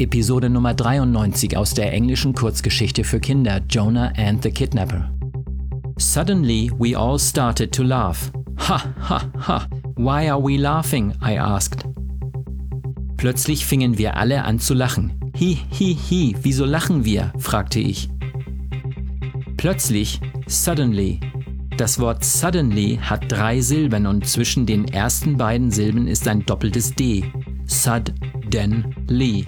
Episode Nummer 93 aus der englischen Kurzgeschichte für Kinder Jonah and the Kidnapper. Suddenly we all started to laugh. Ha, ha, ha. Why are we laughing? I asked. Plötzlich fingen wir alle an zu lachen. Hi, hi, hi, wieso lachen wir? fragte ich. Plötzlich, suddenly. Das Wort suddenly hat drei Silben und zwischen den ersten beiden Silben ist ein doppeltes D. Suddenly.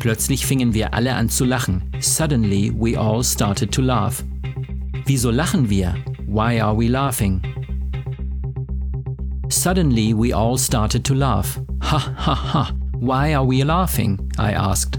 Plötzlich fingen wir alle an zu lachen. Suddenly we all started to laugh. Wieso lachen wir? Why are we laughing? Suddenly we all started to laugh. Ha ha ha. Why are we laughing? I asked.